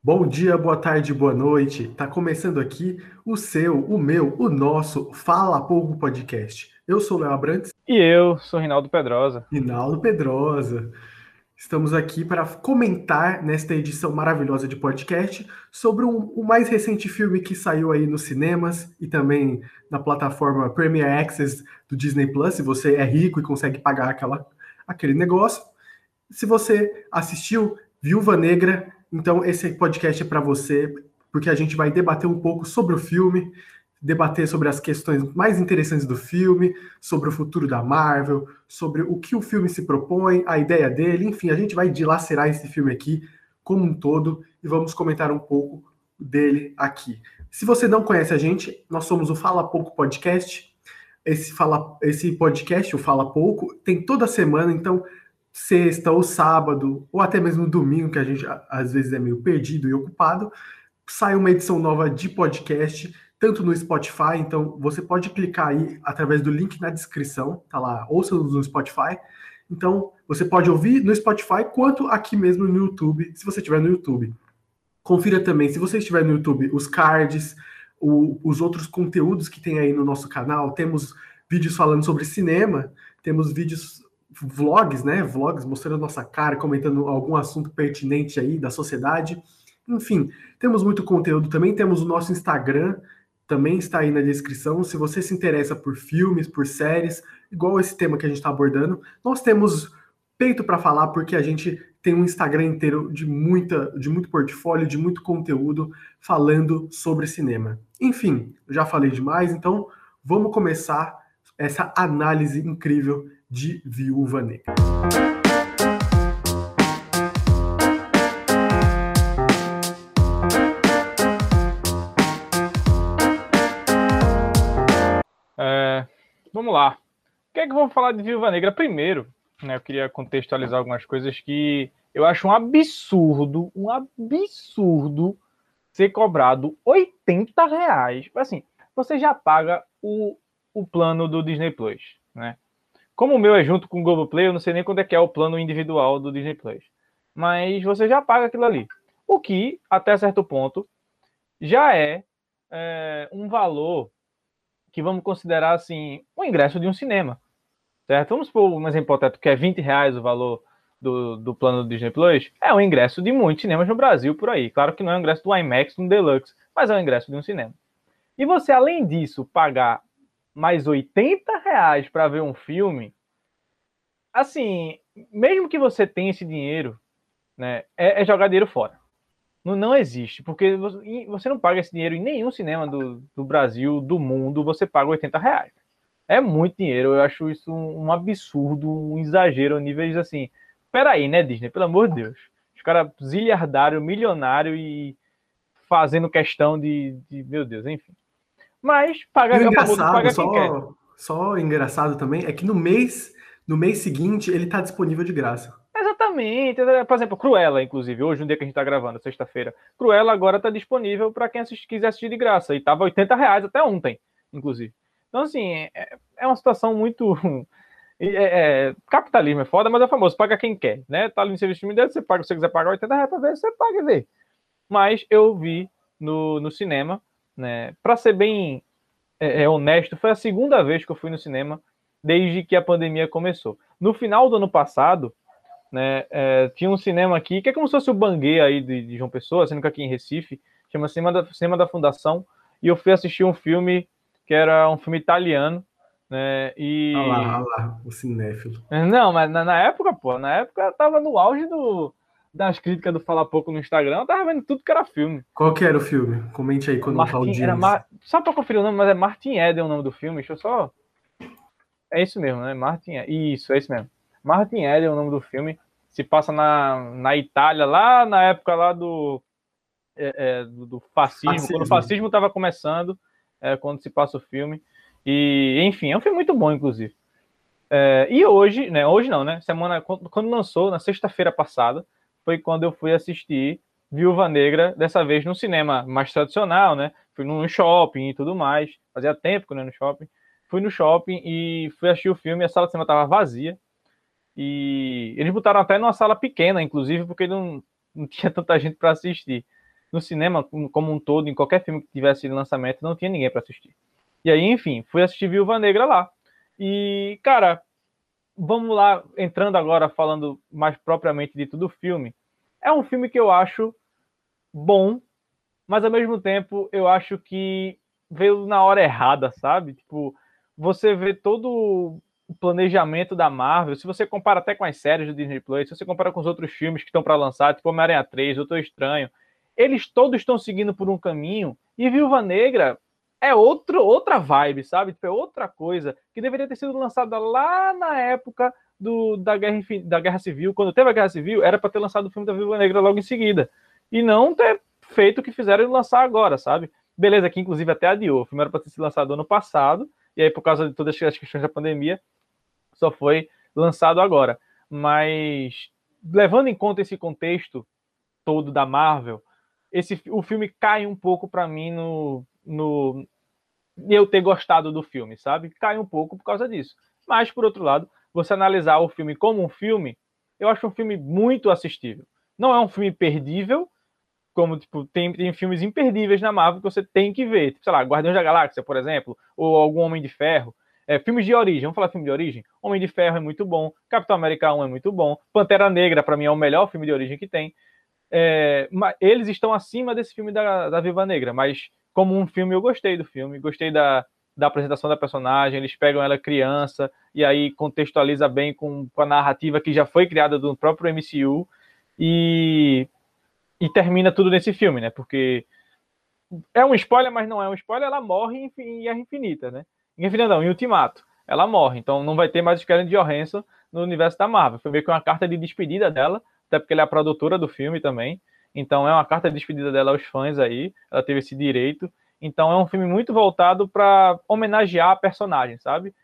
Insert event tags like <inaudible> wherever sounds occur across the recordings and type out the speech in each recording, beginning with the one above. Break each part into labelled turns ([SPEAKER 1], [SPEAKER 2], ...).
[SPEAKER 1] Bom dia, boa tarde, boa noite. Tá começando aqui o seu, o meu, o nosso Fala Pouco Podcast. Eu sou o Léo Abrantes.
[SPEAKER 2] E eu sou Rinaldo Pedrosa.
[SPEAKER 1] Rinaldo Pedrosa. Estamos aqui para comentar nesta edição maravilhosa de podcast sobre um, o mais recente filme que saiu aí nos cinemas e também na plataforma Premier Access do Disney Plus. Se você é rico e consegue pagar aquela, aquele negócio. Se você assistiu Viúva Negra, então, esse podcast é para você, porque a gente vai debater um pouco sobre o filme, debater sobre as questões mais interessantes do filme, sobre o futuro da Marvel, sobre o que o filme se propõe, a ideia dele, enfim, a gente vai dilacerar esse filme aqui como um todo e vamos comentar um pouco dele aqui. Se você não conhece a gente, nós somos o Fala Pouco Podcast. Esse, fala, esse podcast, o Fala Pouco, tem toda semana, então sexta ou sábado, ou até mesmo domingo, que a gente às vezes é meio perdido e ocupado, sai uma edição nova de podcast, tanto no Spotify, então você pode clicar aí através do link na descrição, tá lá, ouça no Spotify. Então, você pode ouvir no Spotify quanto aqui mesmo no YouTube, se você estiver no YouTube. Confira também, se você estiver no YouTube, os cards, o, os outros conteúdos que tem aí no nosso canal. Temos vídeos falando sobre cinema, temos vídeos vlogs, né? Vlogs mostrando nossa cara, comentando algum assunto pertinente aí da sociedade. Enfim, temos muito conteúdo também. Temos o nosso Instagram, também está aí na descrição. Se você se interessa por filmes, por séries, igual esse tema que a gente está abordando, nós temos peito para falar porque a gente tem um Instagram inteiro de muita, de muito portfólio, de muito conteúdo falando sobre cinema. Enfim, já falei demais, então vamos começar essa análise incrível de Viúva Negra.
[SPEAKER 2] É, vamos lá. O que é que vamos falar de Viúva Negra primeiro? Né, eu queria contextualizar algumas coisas que eu acho um absurdo, um absurdo ser cobrado 80 reais. Assim, você já paga o, o plano do Disney Plus, né? Como o meu é junto com o Globoplay, eu não sei nem quando é que é o plano individual do Disney Plus. Mas você já paga aquilo ali. O que, até certo ponto, já é, é um valor que vamos considerar assim, o ingresso de um cinema. Certo? Vamos supor um exemplo hipotético que é 20 reais o valor do, do plano do Disney Plus. É um ingresso de muitos cinemas no Brasil por aí. Claro que não é um ingresso do IMAX, do Deluxe, mas é um ingresso de um cinema. E você, além disso, pagar mais 80 reais para ver um filme, assim, mesmo que você tenha esse dinheiro, né, é, é jogar dinheiro fora. Não, não existe, porque você não paga esse dinheiro em nenhum cinema do, do Brasil, do mundo, você paga 80 reais. É muito dinheiro, eu acho isso um absurdo, um exagero, níveis assim. Peraí, né, Disney? Pelo amor de Deus. Os caras zilhardário, milionário e fazendo questão de, de, Meu Deus, enfim. Mas paga,
[SPEAKER 1] engraçado, paga só, quem quer. Só engraçado também é que no mês, no mês seguinte, ele está disponível de graça.
[SPEAKER 2] Exatamente. Por exemplo, Cruella, inclusive, hoje, um dia que a gente está gravando, sexta-feira. Cruella agora está disponível para quem assist, quiser assistir de graça. E estava 80 reais até ontem, inclusive. Então, assim, é, é uma situação muito. <laughs> É, é, capitalismo é foda, mas é famoso, paga quem quer, né? Tá ali no serviço de mídia, você paga, se você quiser pagar 80 reais para ver, você paga e vê. Mas eu vi no, no cinema né? Para ser bem é, é, honesto, foi a segunda vez que eu fui no cinema desde que a pandemia começou. No final do ano passado, né, é, tinha um cinema aqui, que é como se fosse o Banguê aí de, de João Pessoa, sendo que aqui em Recife, chama Cinema da, cinema da Fundação, e eu fui assistir um filme que era um filme italiano, né, e...
[SPEAKER 1] Olha lá, olha lá, o cinéfilo.
[SPEAKER 2] Não, mas na, na época, pô, na época eu tava no auge do, das críticas do Fala Pouco no Instagram, eu tava vendo tudo que era filme.
[SPEAKER 1] Qual que era o filme? Comente aí quando
[SPEAKER 2] Martin,
[SPEAKER 1] não
[SPEAKER 2] era Mar... Só pra conferir o nome, mas é Martin Eden o nome do filme, deixa eu só... É isso mesmo, né? Martin Isso, é isso mesmo. Martin Eden é o nome do filme. Se passa na, na Itália, lá na época lá do, é, é, do, fascismo, fascismo, quando o fascismo estava começando, é, quando se passa o filme. E, enfim, é um filme muito bom, inclusive. É, e hoje, né? Hoje não, né? Semana, quando lançou, na sexta-feira passada, foi quando eu fui assistir Viúva Negra, dessa vez no cinema mais tradicional, né? Fui num shopping e tudo mais. Fazia tempo que não ia no shopping. Fui no shopping e fui assistir o filme. A sala de cinema estava vazia. E eles botaram até numa sala pequena, inclusive, porque não, não <laughs> tinha tanta gente para assistir. no cinema como um todo, em qualquer filme que tivesse lançamento, não tinha ninguém para assistir. E aí, enfim, fui assistir Viúva Negra lá. E, cara, vamos lá, entrando agora, falando mais propriamente de tudo o filme. É um filme que eu acho bom, mas ao mesmo tempo eu acho que veio na hora errada, sabe? Tipo, você vê todo o planejamento da Marvel, se você compara até com as séries do Disney Plus, se você compara com os outros filmes que estão para lançar, tipo Homem-Aranha 3, Doutor Estranho, eles todos estão seguindo por um caminho e Viúva Negra é outro, outra vibe, sabe? Tipo, é outra coisa que deveria ter sido lançada lá na época do, da, guerra, da Guerra Civil. Quando teve a Guerra Civil, era para ter lançado o filme da Viúva Negra logo em seguida. E não ter feito o que fizeram e lançar agora, sabe? Beleza, que inclusive até adiou. O filme era para ter sido lançado ano passado, e aí, por causa de todas as questões da pandemia, só foi lançado agora. Mas, levando em conta esse contexto todo da Marvel, esse, o filme cai um pouco para mim no, no eu ter gostado do filme, sabe? Cai um pouco por causa disso. Mas, por outro lado, você analisar o filme como um filme, eu acho um filme muito assistível. Não é um filme perdível, como tipo, tem, tem filmes imperdíveis na Marvel que você tem que ver. Tipo, sei lá, Guardiões da Galáxia, por exemplo, ou algum Homem de Ferro. É, filmes de origem, vamos falar filme de origem? Homem de Ferro é muito bom, Capitão América 1 é muito bom, Pantera Negra, para mim, é o melhor filme de origem que tem. É, eles estão acima desse filme da, da Viva Negra, mas como um filme, eu gostei do filme, gostei da, da apresentação da personagem, eles pegam ela criança e aí contextualiza bem com, com a narrativa que já foi criada do próprio MCU e, e termina tudo nesse filme, né? Porque é um spoiler, mas não é um spoiler, ela morre em, em Guerra Infinita, né? Em Infinita não, em Ultimato. Ela morre, então não vai ter mais Scarlett Johansson no universo da Marvel. Foi meio que uma carta de despedida dela, até porque ela é a produtora do filme também. Então é uma carta de despedida dela aos fãs aí, ela teve esse direito. Então é um filme muito voltado para homenagear a personagem, sabe?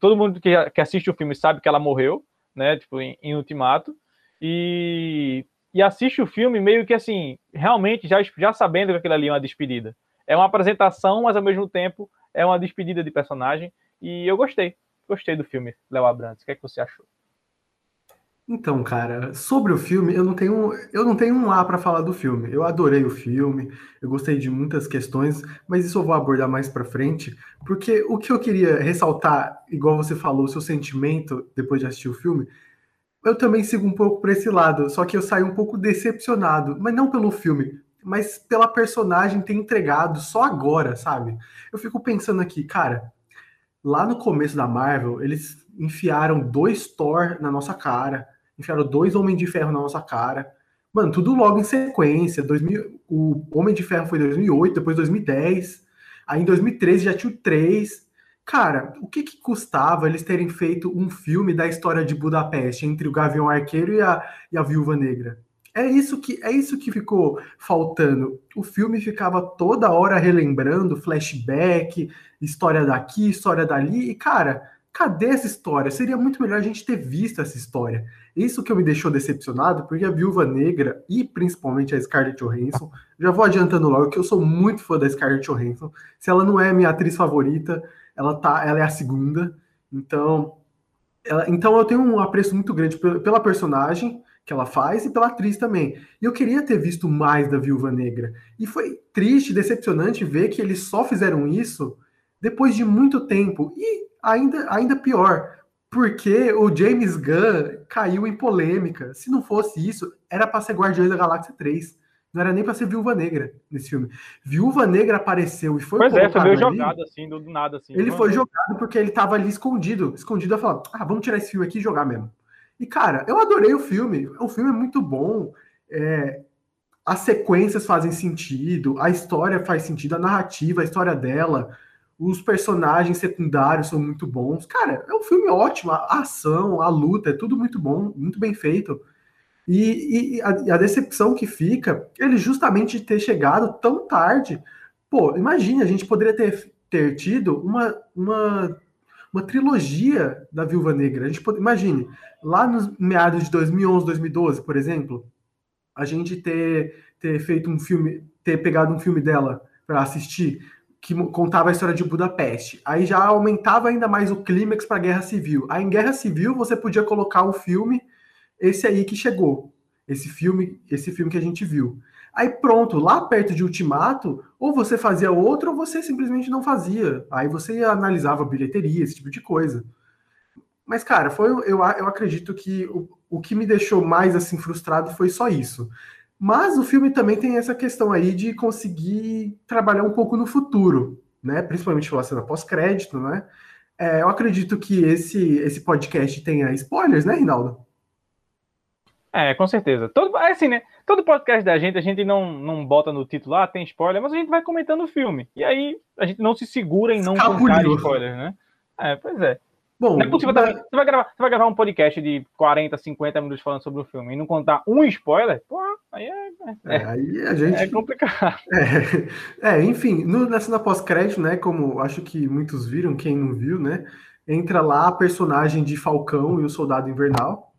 [SPEAKER 2] Todo mundo que, que assiste o filme sabe que ela morreu, né? Tipo, em, em Ultimato. E, e assiste o filme meio que assim, realmente já, já sabendo que aquilo ali é uma despedida. É uma apresentação, mas ao mesmo tempo é uma despedida de personagem. E eu gostei. Gostei do filme, Léo Abrantes. O que, é que você achou?
[SPEAKER 1] Então, cara, sobre o filme, eu não tenho, eu não tenho um A para falar do filme. Eu adorei o filme, eu gostei de muitas questões, mas isso eu vou abordar mais para frente, porque o que eu queria ressaltar, igual você falou, o seu sentimento depois de assistir o filme, eu também sigo um pouco por esse lado, só que eu saí um pouco decepcionado, mas não pelo filme, mas pela personagem ter entregado só agora, sabe? Eu fico pensando aqui, cara, lá no começo da Marvel, eles enfiaram dois Thor na nossa cara enfiaram dois Homens de Ferro na nossa cara. Mano, tudo logo em sequência. 2000, o Homem de Ferro foi em 2008, depois 2010. Aí em 2013 já tinha o 3. Cara, o que, que custava eles terem feito um filme da história de Budapeste entre o Gavião Arqueiro e a, e a Viúva Negra? É isso que é isso que ficou faltando. O filme ficava toda hora relembrando flashback, história daqui, história dali, e cara, cadê essa história? Seria muito melhor a gente ter visto essa história. Isso que eu me deixou decepcionado, porque a Viúva Negra e principalmente a Scarlett Johansson, já vou adiantando logo que eu sou muito fã da Scarlett Johansson. Se ela não é a minha atriz favorita, ela tá, ela é a segunda. Então, ela, então eu tenho um apreço muito grande pela personagem que ela faz e pela atriz também. E eu queria ter visto mais da Viúva Negra. E foi triste, decepcionante ver que eles só fizeram isso depois de muito tempo. E ainda, ainda pior, porque o James Gunn caiu em polêmica. Se não fosse isso, era para ser Guardiões da Galáxia 3. Não era nem para ser Viúva Negra nesse filme. Viúva Negra apareceu e foi.
[SPEAKER 2] Pois é, foi meio ali, jogado assim, do, nada assim.
[SPEAKER 1] Ele foi jogado porque ele tava ali escondido, escondido a falar: ah, vamos tirar esse filme aqui e jogar mesmo. E cara, eu adorei o filme. O filme é muito bom. É, as sequências fazem sentido, a história faz sentido, a narrativa, a história dela os personagens secundários são muito bons. Cara, é um filme ótimo. A ação, a luta, é tudo muito bom, muito bem feito. E, e a, a, decepção que fica, ele justamente ter chegado tão tarde. Pô, imagine, a gente poderia ter, ter tido uma, uma, uma trilogia da Viúva Negra. A gente pode, imagine, lá nos meados de 2011, 2012, por exemplo, a gente ter, ter feito um filme, ter pegado um filme dela para assistir que contava a história de Budapeste. Aí já aumentava ainda mais o clímax para a Guerra Civil. Aí em Guerra Civil você podia colocar o filme esse aí que chegou, esse filme, esse filme que a gente viu. Aí pronto, lá perto de Ultimato, ou você fazia outro ou você simplesmente não fazia. Aí você analisava bilheteria, esse tipo de coisa. Mas, cara, foi, eu, eu acredito que o, o que me deixou mais assim frustrado foi só isso. Mas o filme também tem essa questão aí de conseguir trabalhar um pouco no futuro, né? Principalmente pela cena pós-crédito, né? É, eu acredito que esse, esse podcast tenha spoilers, né, Rinaldo?
[SPEAKER 2] É, com certeza. Todo, é assim, né? Todo podcast da gente, a gente não, não bota no título, ah, tem spoiler, mas a gente vai comentando o filme. E aí a gente não se segura em não contar spoilers, né? É, pois é. Bom, não é possível mas... você, vai gravar, você vai gravar um podcast de 40, 50 minutos falando sobre o filme e não contar um spoiler? Pô, aí é,
[SPEAKER 1] é, é aí a gente...
[SPEAKER 2] é complicado. <laughs>
[SPEAKER 1] É, é enfim, no, na cena pós-crédito, né? Como acho que muitos viram, quem não viu, né? Entra lá a personagem de Falcão e o Soldado Invernal.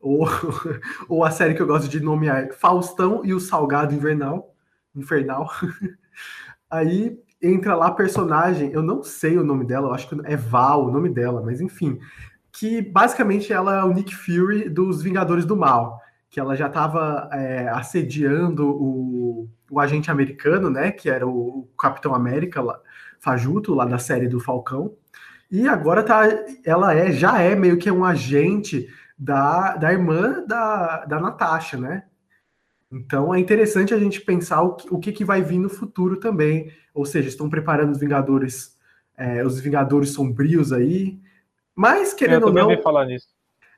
[SPEAKER 1] Ou, <laughs> ou a série que eu gosto de nomear Faustão e o Salgado Invernal. Infernal. <laughs> Aí entra lá personagem, eu não sei o nome dela, eu acho que é Val o nome dela, mas enfim, que basicamente ela é o Nick Fury dos Vingadores do Mal, que ela já estava é, assediando o, o agente americano, né, que era o Capitão América, lá, Fajuto, lá da série do Falcão, e agora tá, ela é, já é meio que um agente da, da irmã da, da Natasha, né? Então é interessante a gente pensar o que, o que, que vai vir no futuro também. Ou seja, estão preparando os Vingadores, é, os Vingadores sombrios aí. Mas querendo ou não.
[SPEAKER 2] Falar nisso.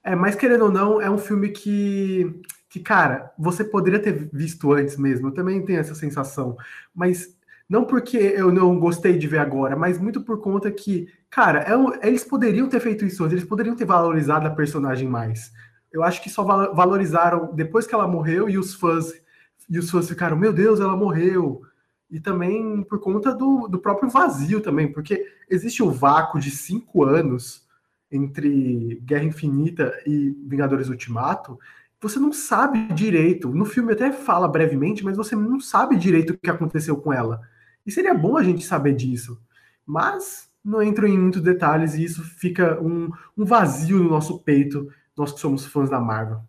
[SPEAKER 1] É, mas querendo ou não, é um filme que, que, cara, você poderia ter visto antes mesmo. Eu também tenho essa sensação. Mas não porque eu não gostei de ver agora, mas muito por conta que, cara, é, eles poderiam ter feito isso antes, eles poderiam ter valorizado a personagem mais eu acho que só valorizaram depois que ela morreu e os fãs e os fãs ficaram, meu Deus, ela morreu. E também por conta do, do próprio vazio também, porque existe um vácuo de cinco anos entre Guerra Infinita e Vingadores Ultimato, você não sabe direito. No filme até fala brevemente, mas você não sabe direito o que aconteceu com ela. E seria bom a gente saber disso. Mas não entro em muitos detalhes e isso fica um, um vazio no nosso peito nós que somos fãs da Marvel.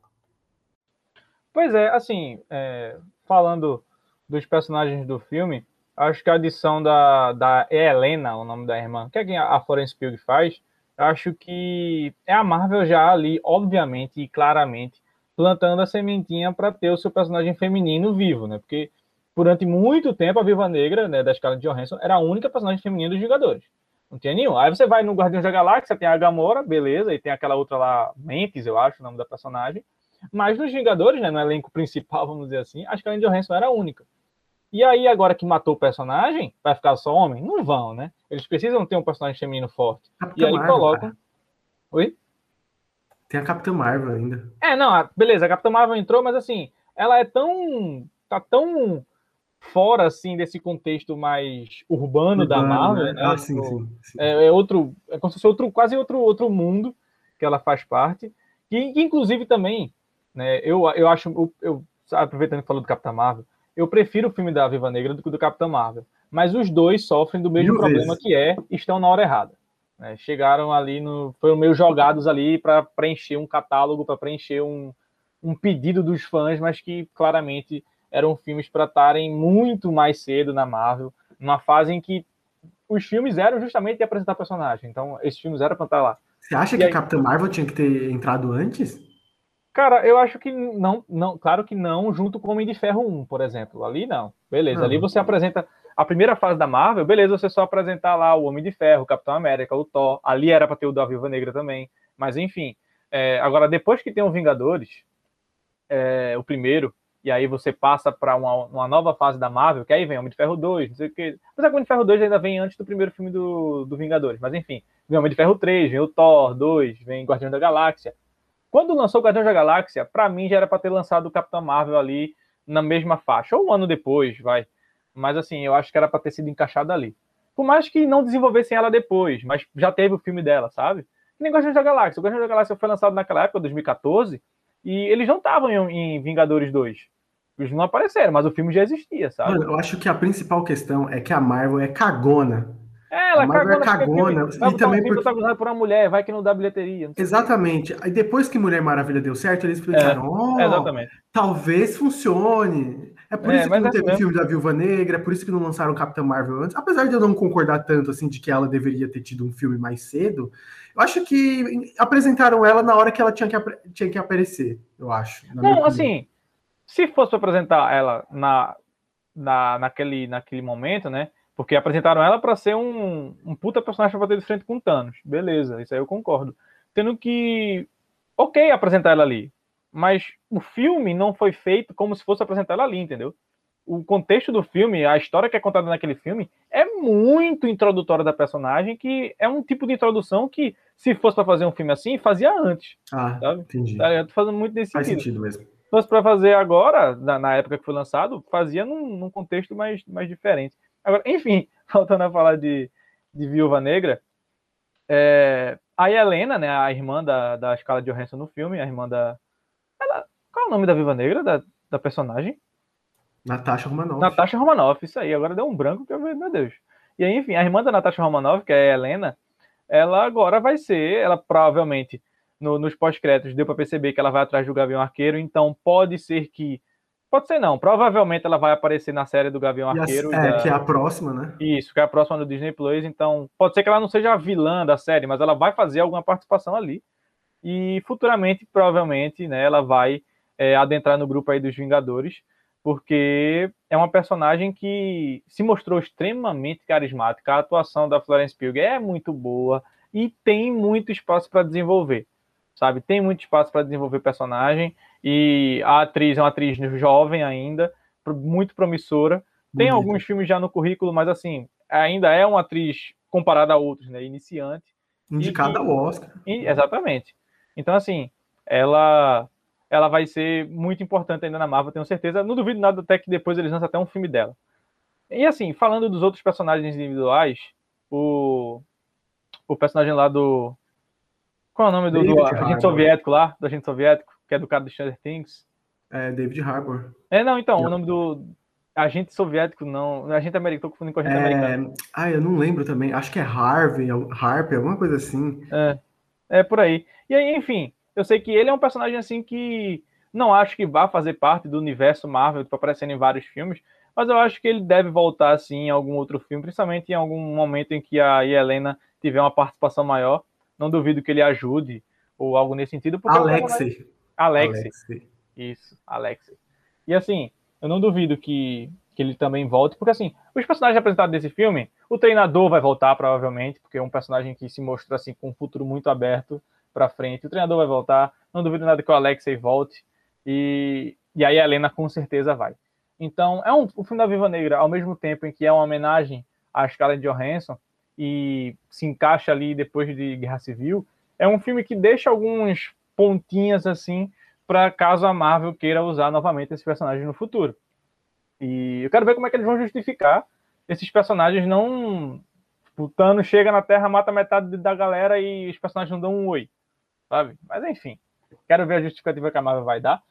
[SPEAKER 2] Pois é, assim, é, falando dos personagens do filme, acho que a adição da, da Helena, o nome da irmã, que é quem a Florence Pugh faz, acho que é a Marvel já ali, obviamente e claramente, plantando a sementinha para ter o seu personagem feminino vivo, né? Porque durante muito tempo a Viva Negra, né, da escala de Johansson, era a única personagem feminina dos Vingadores. Não tinha nenhum. Aí você vai no Guardiões da Galáxia, tem a Gamora, beleza, e tem aquela outra lá, Mentes, eu acho, o nome da personagem. Mas nos Vingadores, né, no elenco <laughs> principal, vamos dizer assim, acho que a Andy Johansson era a única. E aí, agora que matou o personagem, vai ficar só homem? Não vão, né? Eles precisam ter um personagem feminino forte. Capitã e aí Marvel, colocam. Cara. Oi?
[SPEAKER 1] Tem a Capitã Marvel ainda.
[SPEAKER 2] É, não, beleza, a Capitã Marvel entrou, mas assim, ela é tão. tá tão fora assim desse contexto mais urbano, urbano da Marvel, né? né? Ah, sim, tipo, sim, sim. É, é, outro, é como se fosse outro, quase outro, outro mundo que ela faz parte. E que inclusive também, né? Eu, eu acho, eu, eu aproveitando que falou do Capitão Marvel, eu prefiro o filme da Viva Negra do que o do Capitão Marvel. Mas os dois sofrem do mesmo Mil problema vezes. que é estão na hora errada. Né? Chegaram ali no, foram meio jogados ali para preencher um catálogo, para preencher um, um pedido dos fãs, mas que claramente eram filmes para estarem muito mais cedo na Marvel, numa fase em que os filmes eram justamente de apresentar personagem. Então, esses filmes eram para estar lá.
[SPEAKER 1] Você acha e que aí... Capitão Marvel tinha que ter entrado antes?
[SPEAKER 2] Cara, eu acho que não, não, claro que não, junto com o Homem de Ferro 1, por exemplo. Ali não. Beleza, ali você apresenta a primeira fase da Marvel, beleza, você só apresentar lá o Homem de Ferro, o Capitão América, o Thor. Ali era para ter o da Viúva Negra também. Mas enfim, é, agora depois que tem o Vingadores, é, o primeiro, e aí você passa para uma, uma, nova fase da Marvel, que aí vem Homem de Ferro 2, não sei o que. Mas Homem de Ferro 2 ainda vem antes do primeiro filme do, do Vingadores. Mas enfim, vem Homem de Ferro 3, vem o Thor 2, vem Guardião da Galáxia. Quando lançou o Guardião da Galáxia, para mim já era para ter lançado o Capitão Marvel ali na mesma faixa, ou um ano depois, vai. Mas assim, eu acho que era para ter sido encaixado ali. Por mais que não desenvolvessem ela depois, mas já teve o filme dela, sabe? Que nem Guardião da Galáxia. O Guardião da Galáxia foi lançado naquela época, 2014, e eles não estavam em, em Vingadores 2. Eles não apareceram, mas o filme já existia, sabe? Mano,
[SPEAKER 1] eu acho que a principal questão é que a Marvel é cagona.
[SPEAKER 2] É, ela a Marvel é cagona. É cagona. E também um porque... por uma mulher, vai que não dá bilheteria. Não
[SPEAKER 1] exatamente. Aí depois que Mulher Maravilha deu certo, eles pensaram, é, oh, talvez funcione. É por é, isso que não é teve o filme da Viúva Negra, é por isso que não lançaram Capitã Marvel antes. Apesar de eu não concordar tanto assim de que ela deveria ter tido um filme mais cedo, eu acho que apresentaram ela na hora que ela tinha que, tinha que aparecer, eu acho.
[SPEAKER 2] Não, assim, se fosse apresentar ela na, na, naquele, naquele momento, né? Porque apresentaram ela para ser um, um puta personagem pra bater de frente com Thanos. Beleza, isso aí eu concordo. Tendo que. Ok, apresentar ela ali. Mas o filme não foi feito como se fosse apresentar ela ali, entendeu? O contexto do filme, a história que é contada naquele filme, é muito introdutória da personagem, que é um tipo de introdução que, se fosse para fazer um filme assim, fazia antes.
[SPEAKER 1] Ah, sabe? entendi.
[SPEAKER 2] Tá, eu tô fazendo muito nesse
[SPEAKER 1] Faz sentido. sentido mesmo.
[SPEAKER 2] Se fosse para fazer agora, na, na, época que foi lançado, fazia num, num contexto mais, mais diferente. Agora, enfim, <laughs> voltando a falar de, de Viúva Negra, é, a Helena, né, a irmã da, da Scarlett Johansson no filme, a irmã da... Ela, qual é o nome da Viúva Negra, da, da personagem?
[SPEAKER 1] Natasha Romanoff.
[SPEAKER 2] Natasha Romanoff, isso aí. Agora deu um branco que eu vejo, meu Deus. E aí, enfim, a irmã da Natasha Romanoff, que é a Helena, ela agora vai ser, ela provavelmente, no, nos pós-créditos, deu para perceber que ela vai atrás do Gavião Arqueiro, então pode ser que Pode ser não. Provavelmente ela vai aparecer na série do Gavião Arqueiro.
[SPEAKER 1] É, da... que é a próxima, né?
[SPEAKER 2] Isso, que é a próxima do Disney Plus. Então, pode ser que ela não seja a vilã da série, mas ela vai fazer alguma participação ali. E futuramente, provavelmente, né, ela vai é, adentrar no grupo aí dos Vingadores, porque é uma personagem que se mostrou extremamente carismática. A atuação da Florence Pugh é muito boa e tem muito espaço para desenvolver sabe? Tem muito espaço para desenvolver personagem e a atriz é uma atriz jovem ainda, muito promissora. Tem Bonita. alguns filmes já no currículo, mas assim, ainda é uma atriz comparada a outros, né? Iniciante.
[SPEAKER 1] Indicada ao Oscar.
[SPEAKER 2] exatamente. Então, assim, ela ela vai ser muito importante ainda na Marvel, tenho certeza. Não duvido nada até que depois eles lançam até um filme dela. E assim, falando dos outros personagens individuais, o, o personagem lá do qual é o nome do, do agente soviético lá? Do agente soviético, que é do cara do Stranger Things?
[SPEAKER 1] É, David Harbour.
[SPEAKER 2] É, não, então, o nome do agente soviético, não. Agente americano, tô confundindo com agente
[SPEAKER 1] é...
[SPEAKER 2] americano.
[SPEAKER 1] Ah, eu não lembro também. Acho que é Harvey, Harper, alguma coisa assim.
[SPEAKER 2] É, é por aí. E aí, enfim, eu sei que ele é um personagem assim que não acho que vá fazer parte do universo Marvel, para aparecer em vários filmes, mas eu acho que ele deve voltar assim em algum outro filme, principalmente em algum momento em que a Helena tiver uma participação maior não duvido que ele ajude ou algo nesse sentido.
[SPEAKER 1] Alexei.
[SPEAKER 2] Alexei. Alexei. Isso, Alexei. E assim, eu não duvido que, que ele também volte, porque assim, os personagens apresentados desse filme, o treinador vai voltar provavelmente, porque é um personagem que se mostra assim com um futuro muito aberto para frente. O treinador vai voltar, não duvido nada que o Alexei volte e, e aí a Helena com certeza vai. Então, é um, o filme da Viva Negra, ao mesmo tempo em que é uma homenagem à Scarlett Johansson, e se encaixa ali depois de Guerra Civil, é um filme que deixa alguns pontinhas assim para caso a Marvel queira usar novamente esses personagens no futuro. E eu quero ver como é que eles vão justificar esses personagens não. O Thanos chega na Terra, mata metade da galera e os personagens não dão um oi, sabe? Mas enfim, quero ver a justificativa que a Marvel vai dar.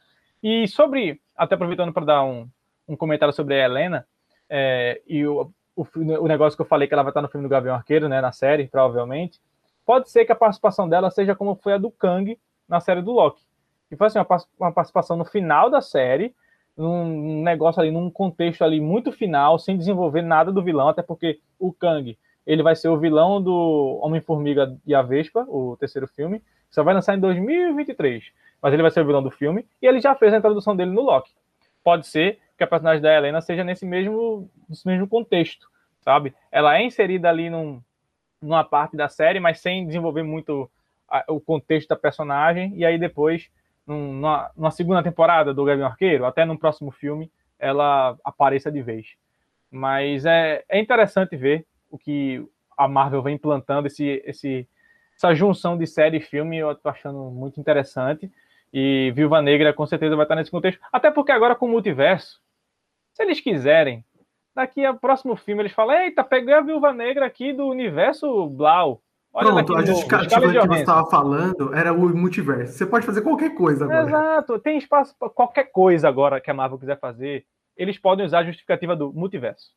[SPEAKER 2] E sobre, até aproveitando para dar um, um comentário sobre a Helena, é, e o, o, o negócio que eu falei que ela vai estar no filme do Gavião Arqueiro, né, na série, provavelmente, pode ser que a participação dela seja como foi a do Kang na série do Loki. Que foi assim, uma, uma participação no final da série, num negócio ali, num contexto ali muito final, sem desenvolver nada do vilão, até porque o Kang, ele vai ser o vilão do Homem-Formiga e a Vespa, o terceiro filme, só vai lançar em 2023. Mas ele vai ser o vilão do filme, e ele já fez a introdução dele no Loki. Pode ser que a personagem da Helena seja nesse mesmo, nesse mesmo contexto, sabe? Ela é inserida ali num, numa parte da série, mas sem desenvolver muito a, o contexto da personagem, e aí depois, num, numa, numa, segunda temporada do Gavião Arqueiro, até no próximo filme, ela apareça de vez. Mas é, é interessante ver o que a Marvel vem implantando, esse, esse, essa junção de série e filme, eu tô achando muito interessante. E Viúva Negra com certeza vai estar nesse contexto. Até porque agora com o multiverso, se eles quiserem, daqui ao próximo filme eles falam: Eita, peguei a viúva negra aqui do universo Blau.
[SPEAKER 1] Olha Pronto, a justificativa que você estava falando era o multiverso. Você pode fazer qualquer coisa agora.
[SPEAKER 2] Exato, tem espaço para qualquer coisa agora que a Marvel quiser fazer. Eles podem usar a justificativa do multiverso.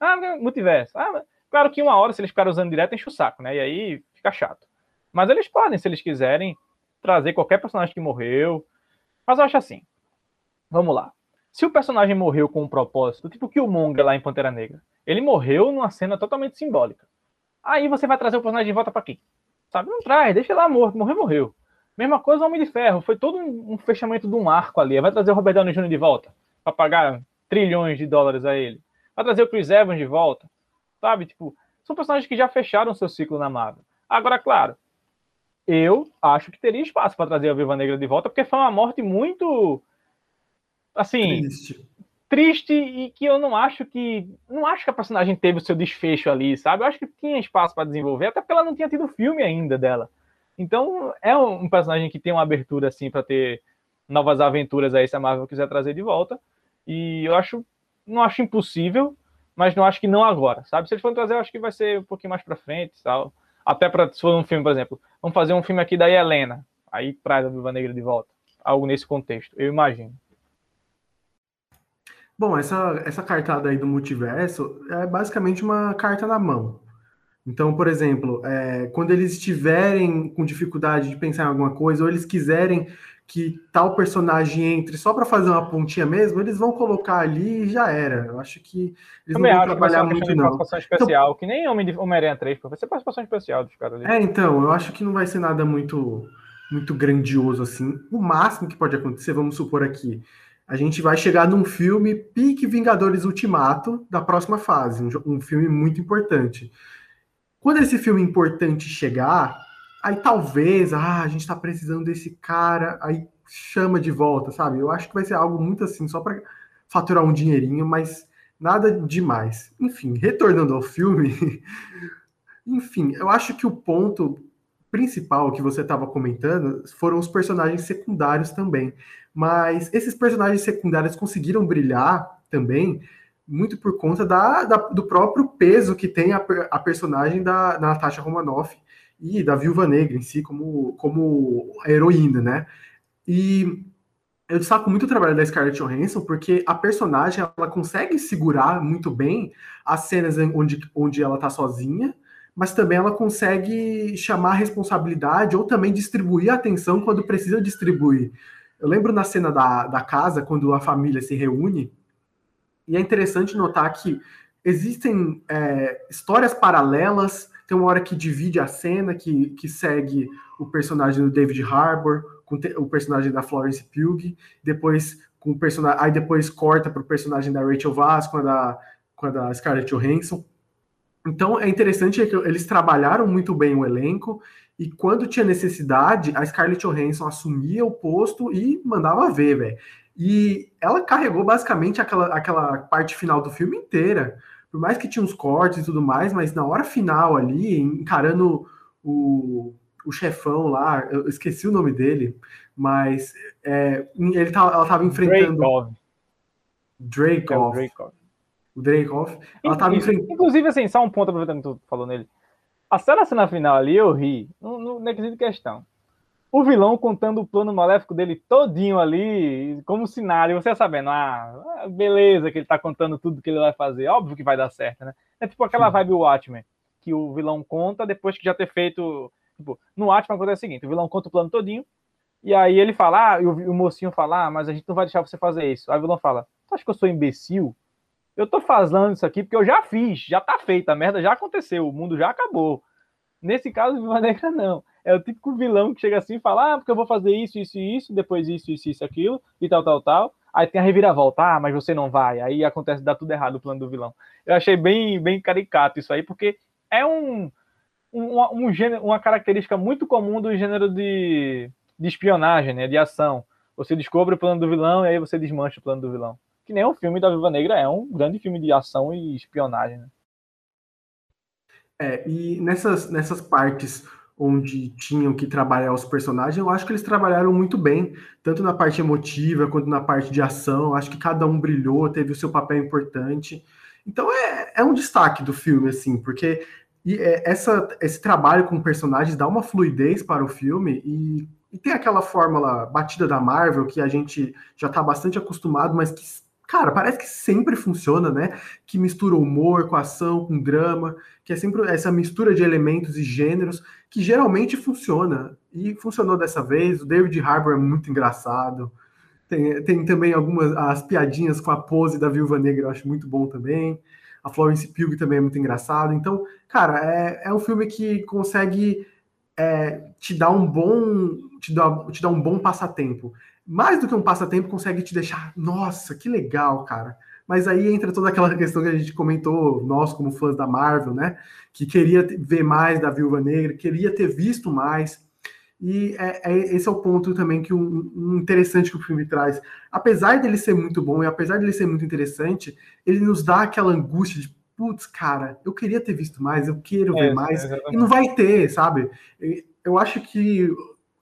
[SPEAKER 2] Ah, multiverso. Ah, claro que uma hora, se eles ficarem usando direto, enche o saco, né? E aí fica chato. Mas eles podem, se eles quiserem, trazer qualquer personagem que morreu. Mas eu acho assim. Vamos lá. Se o personagem morreu com um propósito, tipo o Killmonger lá em Pantera Negra, ele morreu numa cena totalmente simbólica. Aí você vai trazer o personagem de volta para quê? Sabe? Não traz, deixa ele lá morto, morreu, morreu. Mesma coisa o Homem de Ferro, foi todo um, fechamento de um arco ali. Vai trazer o Robert Downey Jr. de volta para pagar trilhões de dólares a ele. Vai trazer o Chris Evans de volta. Sabe? Tipo, são personagens que já fecharam seu ciclo na Marvel. Agora, claro, eu acho que teria espaço para trazer a Viva Negra de volta, porque foi uma morte muito assim, triste. triste e que eu não acho que não acho que a personagem teve o seu desfecho ali, sabe? Eu acho que tinha espaço para desenvolver, até porque ela não tinha tido filme ainda dela. Então, é um personagem que tem uma abertura assim para ter novas aventuras aí se a Marvel quiser trazer de volta. E eu acho não acho impossível, mas não acho que não agora, sabe? Se eles forem trazer, eu acho que vai ser um pouquinho mais para frente, tal. Até para se for um filme, por exemplo, vamos fazer um filme aqui da Helena, aí traz a Viva Negra de volta. Algo nesse contexto, eu imagino.
[SPEAKER 1] Bom, essa, essa cartada aí do multiverso é basicamente uma carta na mão. Então, por exemplo, é, quando eles estiverem com dificuldade de pensar em alguma coisa, ou eles quiserem que tal personagem entre só para fazer uma pontinha mesmo, eles vão colocar ali e já era. Eu acho que eles
[SPEAKER 2] Também não vão trabalhar muito, não. Participação então especial, então, que nem Homem-Aranha 3, vai ser participação especial dos caras ali.
[SPEAKER 1] É, então, eu acho que não vai ser nada muito, muito grandioso assim. O máximo que pode acontecer, vamos supor aqui, a gente vai chegar num filme Pique Vingadores Ultimato da próxima fase, um, um filme muito importante. Quando esse filme importante chegar, aí talvez, ah, a gente tá precisando desse cara, aí chama de volta, sabe? Eu acho que vai ser algo muito assim, só para faturar um dinheirinho, mas nada demais. Enfim, retornando ao filme, <laughs> enfim, eu acho que o ponto principal que você estava comentando foram os personagens secundários também. Mas esses personagens secundários conseguiram brilhar também muito por conta da, da do próprio peso que tem a, a personagem da, da Natasha Romanoff e da Viúva Negra em si como, como heroína, né? E eu destaco muito o trabalho da Scarlett Johansson porque a personagem ela consegue segurar muito bem as cenas onde, onde ela tá sozinha, mas também ela consegue chamar a responsabilidade ou também distribuir a atenção quando precisa distribuir. Eu lembro na cena da, da casa, quando a família se reúne, e é interessante notar que existem é, histórias paralelas, tem uma hora que divide a cena, que, que segue o personagem do David Harbour, com o personagem da Florence Pugh, depois com o personagem, aí depois corta para o personagem da Rachel Vaz com a da, com a da Scarlett Johansson. Então é interessante que eles trabalharam muito bem o elenco e quando tinha necessidade, a Scarlett Johansson assumia o posto e mandava ver, velho. E ela carregou basicamente aquela, aquela parte final do filme inteira. Por mais que tinha uns cortes e tudo mais, mas na hora final ali, encarando o, o chefão lá, eu esqueci o nome dele, mas é, ele tava, ela estava enfrentando.
[SPEAKER 2] Dreykov.
[SPEAKER 1] Dreykov. É o O Dreykov. Ela tava enfrentando.
[SPEAKER 2] Inclusive, assim, só um ponto aproveitando que tu falou nele. A cena, cena final ali, eu ri. Não, não, não é questão. O vilão contando o plano maléfico dele todinho ali, como cenário, você sabendo, ah, beleza, que ele tá contando tudo que ele vai fazer, óbvio que vai dar certo, né? É tipo aquela Sim. vibe Watchmen, que o vilão conta depois que já ter feito. Tipo, no Watchmen acontece o seguinte: o vilão conta o plano todinho, e aí ele fala, ah, e o, mocinho fala, ah, mas a gente não vai deixar você fazer isso. Aí o vilão fala, tu acha que eu sou imbecil? Eu tô fazendo isso aqui porque eu já fiz, já tá feito, a merda já aconteceu, o mundo já acabou. Nesse caso, Viva Negra não. É o típico vilão que chega assim e fala, ah, porque eu vou fazer isso, isso e isso, depois isso, isso, isso, aquilo, e tal, tal, tal. Aí tem a reviravolta, ah, mas você não vai. Aí acontece, dá tudo errado o plano do vilão. Eu achei bem, bem caricato isso aí, porque é um, um, um gênero, uma característica muito comum do gênero de, de espionagem, né, de ação. Você descobre o plano do vilão e aí você desmancha o plano do vilão que nem o filme da Viva Negra é um grande filme de ação e espionagem. Né?
[SPEAKER 1] É, e nessas, nessas partes onde tinham que trabalhar os personagens, eu acho que eles trabalharam muito bem, tanto na parte emotiva quanto na parte de ação. Eu acho que cada um brilhou, teve o seu papel importante. Então é, é um destaque do filme, assim, porque é, essa, esse trabalho com personagens dá uma fluidez para o filme e, e tem aquela fórmula batida da Marvel que a gente já está bastante acostumado, mas que cara, parece que sempre funciona, né? Que mistura humor com ação, com drama, que é sempre essa mistura de elementos e gêneros que geralmente funciona. E funcionou dessa vez. O David Harbour é muito engraçado. Tem, tem também algumas as piadinhas com a pose da Viúva Negra, eu acho muito bom também. A Florence Pugh também é muito engraçado. Então, cara, é, é um filme que consegue é, te dar um bom te dar, te dar um bom passatempo. Mais do que um passatempo, consegue te deixar, nossa, que legal, cara. Mas aí entra toda aquela <laughs> questão que a gente comentou, nós como fãs da Marvel, né? Que queria ver mais da Viúva Negra, queria ter visto mais. E é, é, esse é o ponto também que um, um, interessante que o filme traz. Apesar dele ser muito bom e apesar dele ser muito interessante, ele nos dá aquela angústia de putz, cara, eu queria ter visto mais, eu quero é, ver mais, e não vai ter, sabe? Eu acho que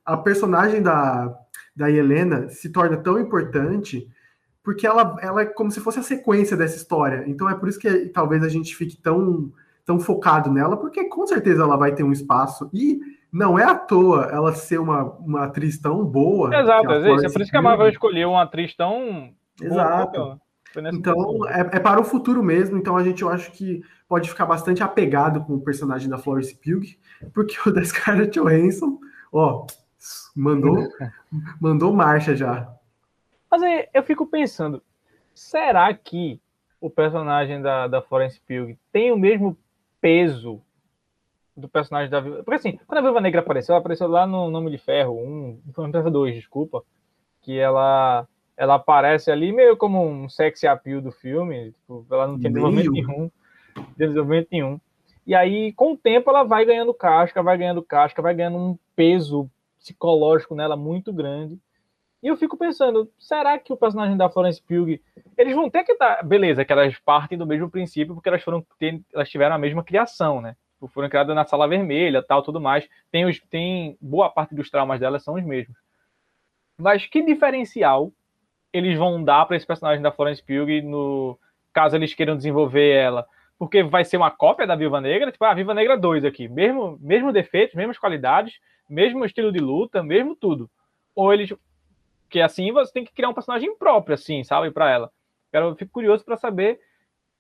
[SPEAKER 1] a personagem da, da Helena se torna tão importante porque ela, ela é como se fosse a sequência dessa história. Então é por isso que talvez a gente fique tão, tão focado nela, porque com certeza ela vai ter um espaço. E não é à toa ela ser uma, uma atriz tão boa.
[SPEAKER 2] Exato, é, é por isso que a Marvel escolheu uma atriz tão.
[SPEAKER 1] Exato. Então, é, é, para o futuro mesmo. Então, a gente, eu acho que pode ficar bastante apegado com o personagem da Florence Pugh, porque <laughs> o da Scarlett Johansson, ó, mandou, <laughs> mandou marcha já.
[SPEAKER 2] Mas aí, eu fico pensando, será que o personagem da, da Florence Pugh tem o mesmo peso do personagem da Viva. Porque assim, quando a Viva Negra apareceu, ela apareceu lá no Nome de Ferro, um, Nome de Ferro 2, desculpa, que ela ela aparece ali meio como um sexy appeal do filme, tipo, ela não tinha desenvolvimento nenhum, desenvolvimento nenhum. E aí, com o tempo, ela vai ganhando casca, vai ganhando casca, vai ganhando um peso psicológico nela muito grande. E eu fico pensando, será que o personagem da Florence Pugh, eles vão ter que dar, beleza, que elas partem do mesmo princípio porque elas foram elas tiveram a mesma criação, né? Tipo, foram criadas na sala vermelha, tal, tudo mais. Tem os tem boa parte dos traumas delas são os mesmos. Mas que diferencial eles vão dar para esse personagem da Florence Pugh no caso eles queiram desenvolver ela? Porque vai ser uma cópia da Viva Negra, tipo, a ah, Viva Negra 2 aqui, mesmo mesmo defeitos, mesmas qualidades, mesmo estilo de luta, mesmo tudo. Ou eles que assim você tem que criar um personagem próprio, assim, sabe, para ela. Eu fico curioso para saber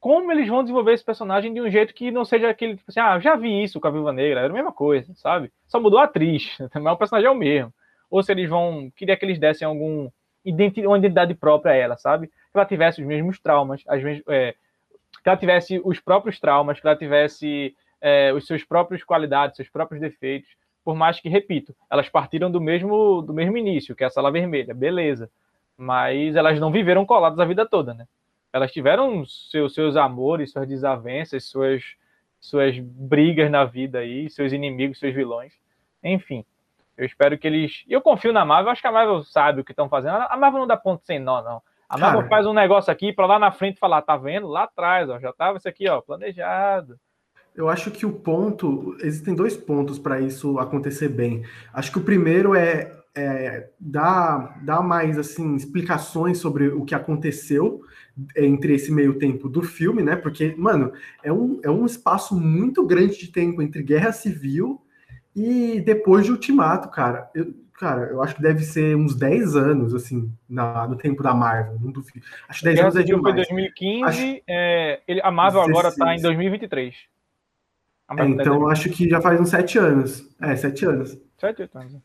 [SPEAKER 2] como eles vão desenvolver esse personagem de um jeito que não seja aquele, tipo assim, ah, já vi isso com a Viva Negra, era a mesma coisa, sabe? Só mudou a atriz, <laughs> mas o personagem é o mesmo. Ou se eles vão, queria que eles dessem algum uma identidade própria a ela, sabe? Que ela tivesse os mesmos traumas, as mesmas, é, que ela tivesse os próprios traumas, que ela tivesse é, os seus próprios qualidades, seus próprios defeitos, por mais que, repito, elas partiram do mesmo, do mesmo início, que é a sala vermelha, beleza. Mas elas não viveram coladas a vida toda, né? Elas tiveram seus, seus amores, suas desavenças, suas, suas brigas na vida aí, seus inimigos, seus vilões. Enfim, eu espero que eles. Eu confio na Marvel, acho que a Marvel sabe o que estão fazendo. A Marvel não dá ponto sem nó, não. A Marvel Cara, faz um negócio aqui para lá na frente falar, tá vendo? Lá atrás, ó, já tava isso aqui, ó, planejado.
[SPEAKER 1] Eu acho que o ponto, existem dois pontos para isso acontecer bem. Acho que o primeiro é, é dar, dar mais assim explicações sobre o que aconteceu entre esse meio tempo do filme, né? Porque, mano, é um, é um espaço muito grande de tempo entre Guerra Civil e depois de Ultimato, cara. Eu, cara, eu acho que deve ser uns 10 anos, assim, na, no tempo da Marvel. Não duvido. Acho que 10 Guerra anos é demais.
[SPEAKER 2] foi 2015, acho... é, ele, a Marvel 16. agora tá em 2023.
[SPEAKER 1] É, então acho que já faz uns sete anos. É, sete anos.
[SPEAKER 2] Sete, oito anos.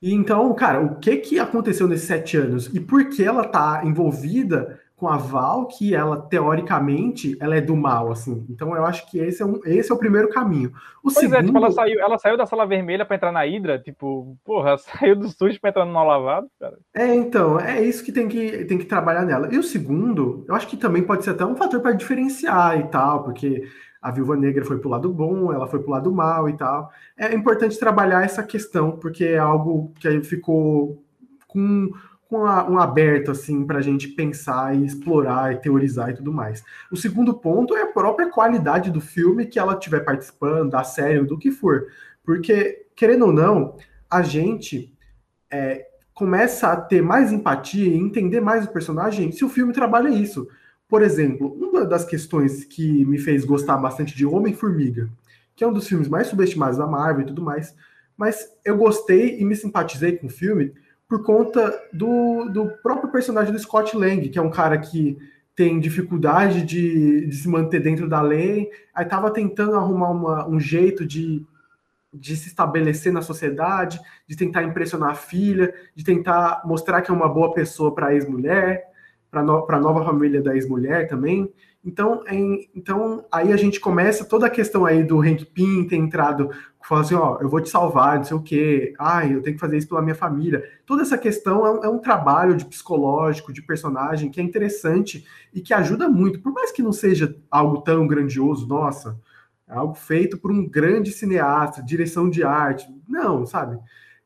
[SPEAKER 1] E então, cara, o que que aconteceu nesses sete anos? E por que ela tá envolvida com a Val, que ela, teoricamente, ela é do mal, assim. Então eu acho que esse é, um, esse é o primeiro caminho. O
[SPEAKER 2] pois segundo... é, tipo, ela saiu, ela saiu da sala vermelha para entrar na Hidra, tipo, porra, <laughs> saiu do sujo pra entrar no mal lavado, cara.
[SPEAKER 1] É, então, é isso que tem que, tem que trabalhar nela. E o segundo, eu acho que também pode ser até um fator para diferenciar e tal, porque a Viúva Negra foi pro lado bom, ela foi pro lado mal e tal. É importante trabalhar essa questão, porque é algo que ficou com, com um aberto, assim, para a gente pensar e explorar e teorizar e tudo mais. O segundo ponto é a própria qualidade do filme que ela estiver participando, da série, do que for. Porque, querendo ou não, a gente é, começa a ter mais empatia e entender mais o personagem se o filme trabalha isso. Por exemplo, uma das questões que me fez gostar bastante de Homem-Formiga, que é um dos filmes mais subestimados da Marvel e tudo mais, mas eu gostei e me simpatizei com o filme por conta do, do próprio personagem do Scott Lang, que é um cara que tem dificuldade de, de se manter dentro da lei, aí tava tentando arrumar uma, um jeito de de se estabelecer na sociedade, de tentar impressionar a filha, de tentar mostrar que é uma boa pessoa para a ex-mulher, para a nova família da ex-mulher também. Então, em, então, aí a gente começa toda a questão aí do Hank Pym ter entrado, falando assim, ó, eu vou te salvar, não sei o quê, ai, eu tenho que fazer isso pela minha família. Toda essa questão é um, é um trabalho de psicológico, de personagem, que é interessante e que ajuda muito, por mais que não seja algo tão grandioso, nossa, é algo feito por um grande cineasta, direção de arte, não, sabe?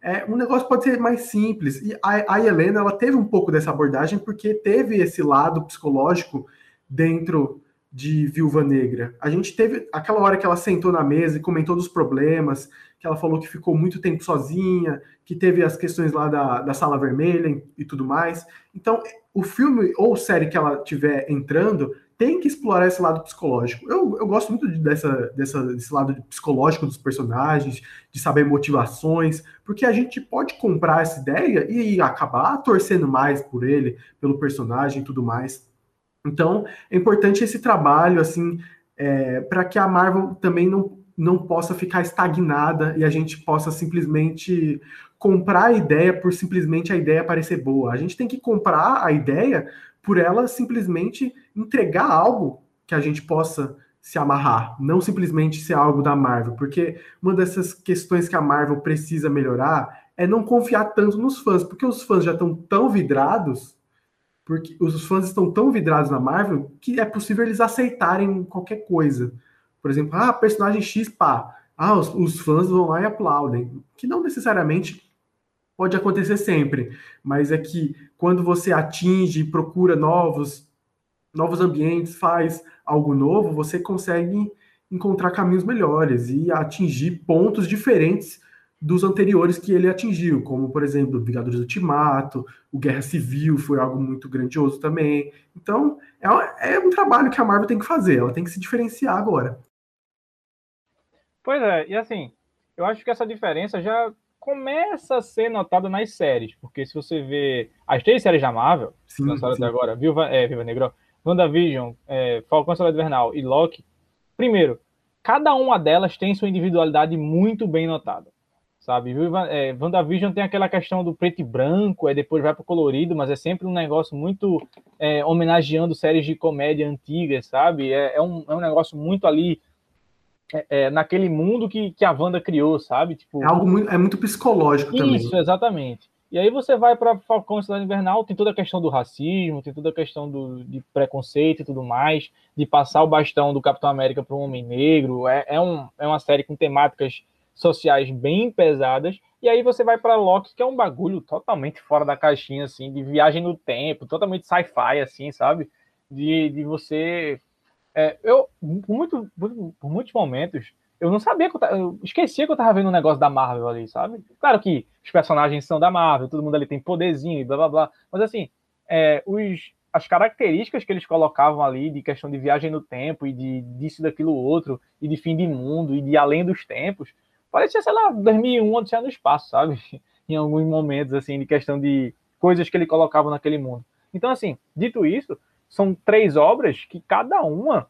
[SPEAKER 1] É, um negócio pode ser mais simples. E a, a Helena, ela teve um pouco dessa abordagem porque teve esse lado psicológico dentro de Viúva Negra. A gente teve aquela hora que ela sentou na mesa e comentou dos problemas, que ela falou que ficou muito tempo sozinha, que teve as questões lá da, da sala vermelha e tudo mais. Então, o filme ou série que ela tiver entrando tem que explorar esse lado psicológico. Eu, eu gosto muito dessa, dessa, desse lado psicológico dos personagens, de saber motivações, porque a gente pode comprar essa ideia e acabar torcendo mais por ele, pelo personagem e tudo mais. Então, é importante esse trabalho, assim, é, para que a Marvel também não, não possa ficar estagnada e a gente possa simplesmente comprar a ideia por simplesmente a ideia parecer boa. A gente tem que comprar a ideia por ela simplesmente entregar algo que a gente possa se amarrar, não simplesmente ser algo da Marvel, porque uma dessas questões que a Marvel precisa melhorar é não confiar tanto nos fãs, porque os fãs já estão tão vidrados porque os fãs estão tão vidrados na Marvel que é possível eles aceitarem qualquer coisa. Por exemplo, ah, personagem X, pá. Ah, os, os fãs vão lá e aplaudem. Que não necessariamente pode acontecer sempre, mas é que quando você atinge, procura novos novos ambientes, faz algo novo, você consegue encontrar caminhos melhores e atingir pontos diferentes dos anteriores que ele atingiu, como, por exemplo, Vingadores Ultimato, o Guerra Civil foi algo muito grandioso também. Então, é, é um trabalho que a Marvel tem que fazer, ela tem que se diferenciar agora.
[SPEAKER 2] Pois é, e assim, eu acho que essa diferença já começa a ser notada nas séries, porque se você vê as três séries da Marvel, sim, lançadas até agora, Viva, é, Viva Negro, WandaVision, é, Falcão Soldado Invernal e Loki, primeiro, cada uma delas tem sua individualidade muito bem notada sabe? É, WandaVision tem aquela questão do preto e branco, aí depois vai para colorido, mas é sempre um negócio muito é, homenageando séries de comédia antigas, sabe? É, é, um, é um negócio muito ali é, é, naquele mundo que, que a Wanda criou, sabe?
[SPEAKER 1] Tipo, é algo muito, é muito psicológico
[SPEAKER 2] isso,
[SPEAKER 1] também.
[SPEAKER 2] Isso, exatamente. E aí você vai para Falcão Cidade Invernal, tem toda a questão do racismo, tem toda a questão do, de preconceito e tudo mais, de passar o bastão do Capitão América para um homem negro. É, é, um, é uma série com temáticas sociais bem pesadas. E aí você vai para Loki, que é um bagulho totalmente fora da caixinha, assim, de viagem no tempo, totalmente sci-fi, assim, sabe? De, de você. É, eu, por, muito, por, muitos momentos, eu não sabia que eu, eu esquecia que eu tava vendo um negócio da Marvel ali, sabe? Claro que os personagens são da Marvel, todo mundo ali tem poderzinho e blá blá blá. Mas assim, é, os, as características que eles colocavam ali de questão de viagem no tempo e de disso, daquilo, outro, e de fim de mundo e de além dos tempos, parecia, sei lá, 2001, Odisseia no Espaço, sabe? <laughs> em alguns momentos, assim, de questão de coisas que ele colocava naquele mundo. Então, assim, dito isso, são três obras que cada uma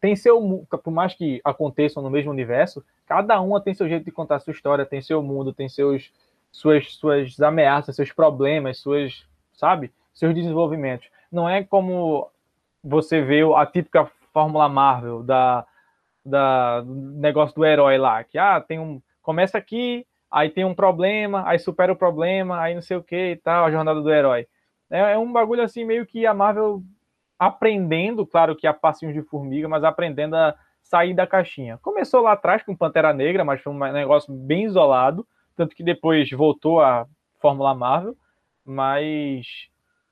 [SPEAKER 2] tem seu, por mais que aconteçam no mesmo universo, cada uma tem seu jeito de contar sua história, tem seu mundo, tem seus suas suas ameaças, seus problemas, suas, sabe, seus desenvolvimentos. Não é como você vê a típica fórmula Marvel da da, do negócio do herói lá, que ah, tem um. Começa aqui, aí tem um problema, aí supera o problema, aí não sei o que e tal, a jornada do herói. É, é um bagulho assim, meio que a Marvel aprendendo, claro que a passinhos de formiga, mas aprendendo a sair da caixinha. Começou lá atrás com Pantera Negra, mas foi um negócio bem isolado, tanto que depois voltou a Fórmula Marvel, mas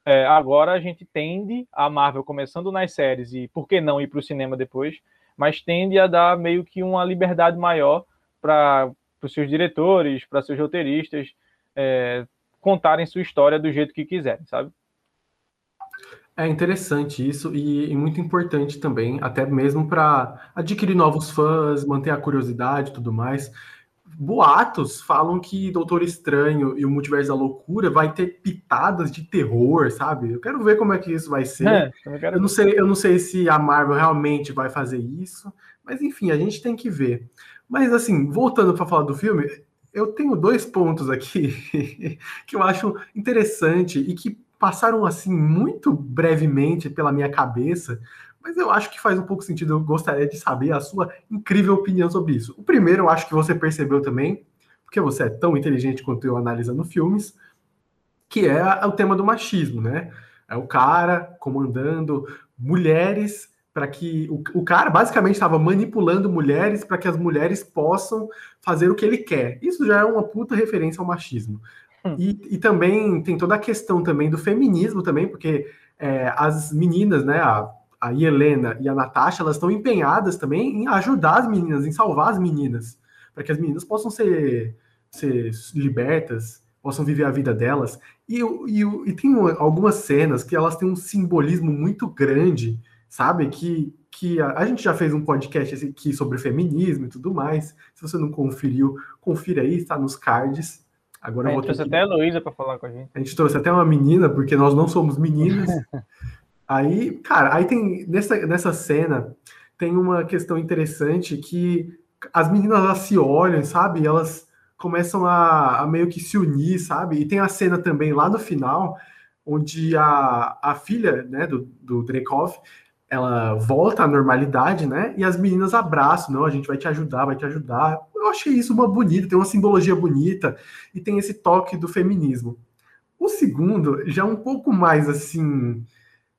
[SPEAKER 2] é, agora a gente tende a Marvel começando nas séries e por que não ir para o cinema depois, mas tende a dar meio que uma liberdade maior para os seus diretores, para seus roteiristas é, contarem sua história do jeito que quiserem, sabe?
[SPEAKER 1] É interessante isso e, e muito importante também, até mesmo para adquirir novos fãs, manter a curiosidade e tudo mais boatos falam que Doutor Estranho e o Multiverso da Loucura vai ter pitadas de terror, sabe? Eu quero ver como é que isso vai ser. É, eu, eu, não sei, eu não sei se a Marvel realmente vai fazer isso, mas enfim, a gente tem que ver. Mas assim, voltando para falar do filme, eu tenho dois pontos aqui <laughs> que eu acho interessante e que passaram assim muito brevemente pela minha cabeça, mas eu acho que faz um pouco sentido. Eu gostaria de saber a sua incrível opinião sobre isso. O primeiro, eu acho que você percebeu também, porque você é tão inteligente quanto eu analisando filmes, que é o tema do machismo, né? É o cara comandando mulheres para que o, o, cara basicamente estava manipulando mulheres para que as mulheres possam fazer o que ele quer. Isso já é uma puta referência ao machismo. Hum. E, e, também tem toda a questão também do feminismo também, porque é, as meninas, né, a, a Helena e a Natasha, elas estão empenhadas também em ajudar as meninas, em salvar as meninas, para que as meninas possam ser, ser libertas, possam viver a vida delas. E, e, e tem algumas cenas que elas têm um simbolismo muito grande, sabe? Que, que a, a, gente já fez um podcast aqui sobre feminismo e tudo mais. Se você não conferiu, confira aí, está nos cards.
[SPEAKER 2] Agora a gente trouxe que... até a Luísa para falar com a gente.
[SPEAKER 1] A gente trouxe até uma menina, porque nós não somos meninas. <laughs> aí, cara, aí tem nessa, nessa cena tem uma questão interessante que as meninas elas se olham, sabe? Elas começam a, a, meio que se unir, sabe? E tem a cena também lá no final, onde a, a filha né, do, do Dreykov, ela volta à normalidade, né? E as meninas abraçam, não, a gente vai te ajudar, vai te ajudar. Eu achei isso uma bonita, tem uma simbologia bonita e tem esse toque do feminismo. O segundo já é um pouco mais assim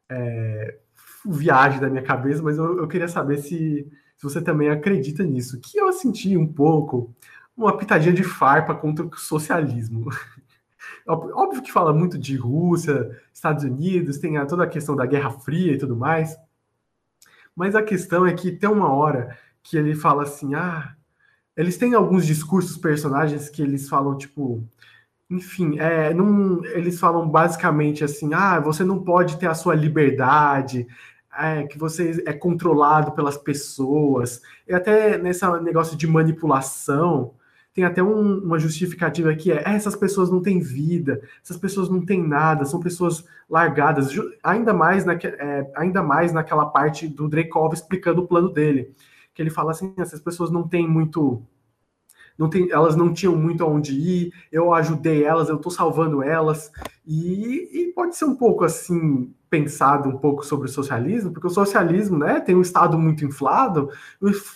[SPEAKER 1] é, viagem da minha cabeça, mas eu, eu queria saber se, se você também acredita nisso. Que eu senti um pouco uma pitadinha de farpa contra o socialismo. <laughs> Óbvio que fala muito de Rússia, Estados Unidos, tem toda a questão da Guerra Fria e tudo mais. Mas a questão é que tem uma hora que ele fala assim: ah, eles têm alguns discursos personagens que eles falam, tipo, enfim, é, não, eles falam basicamente assim: ah, você não pode ter a sua liberdade, é, que você é controlado pelas pessoas, e até nesse negócio de manipulação tem até um, uma justificativa que é, é essas pessoas não têm vida, essas pessoas não têm nada, são pessoas largadas, ainda mais, naque, é, ainda mais naquela parte do Dreykov explicando o plano dele, que ele fala assim, essas pessoas não têm muito não tem, elas não tinham muito aonde ir, eu ajudei elas, eu estou salvando elas, e, e, pode ser um pouco assim, pensado um pouco sobre o socialismo, porque o socialismo né, tem um Estado muito inflado,